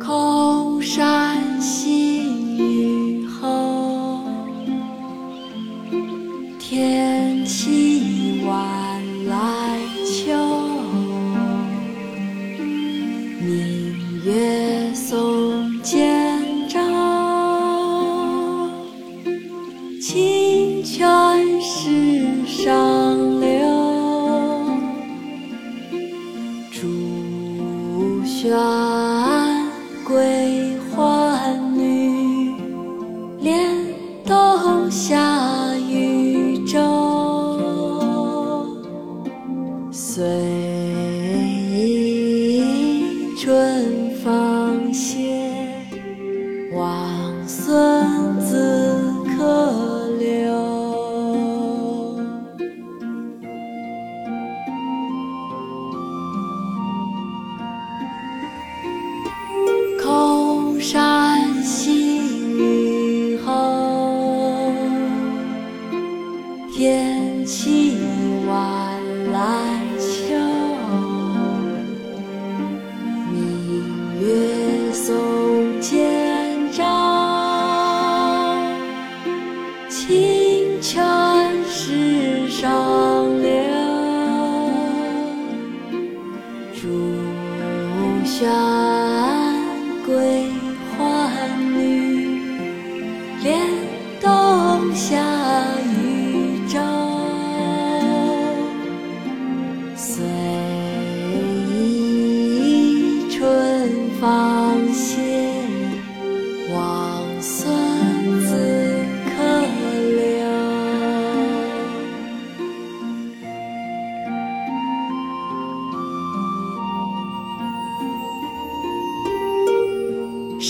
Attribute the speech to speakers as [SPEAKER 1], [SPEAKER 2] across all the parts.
[SPEAKER 1] 空山新雨后天气晚来秋明月松间照清泉石上竹喧归浣女，莲动下渔舟。随意春芳歇，王孙自清泉石上流。竹喧归浣女，莲动下渔舟。随意春芳歇，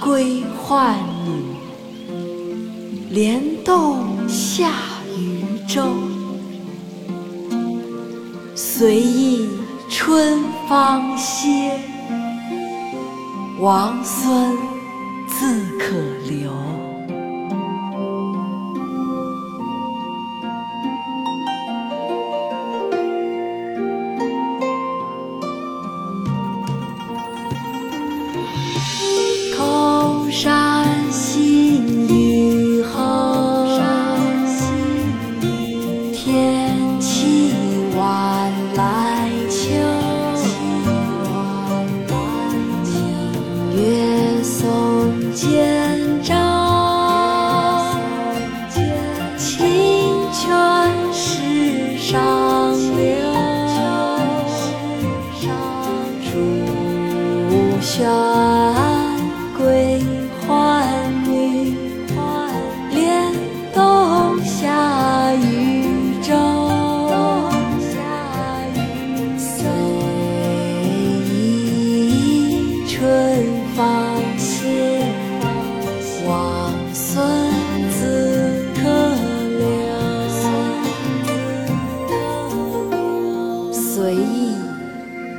[SPEAKER 1] 归浣女，莲动下渔舟。随意春芳歇，王孙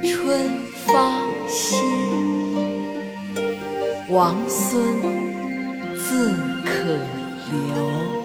[SPEAKER 1] 春芳歇，王孙自可留。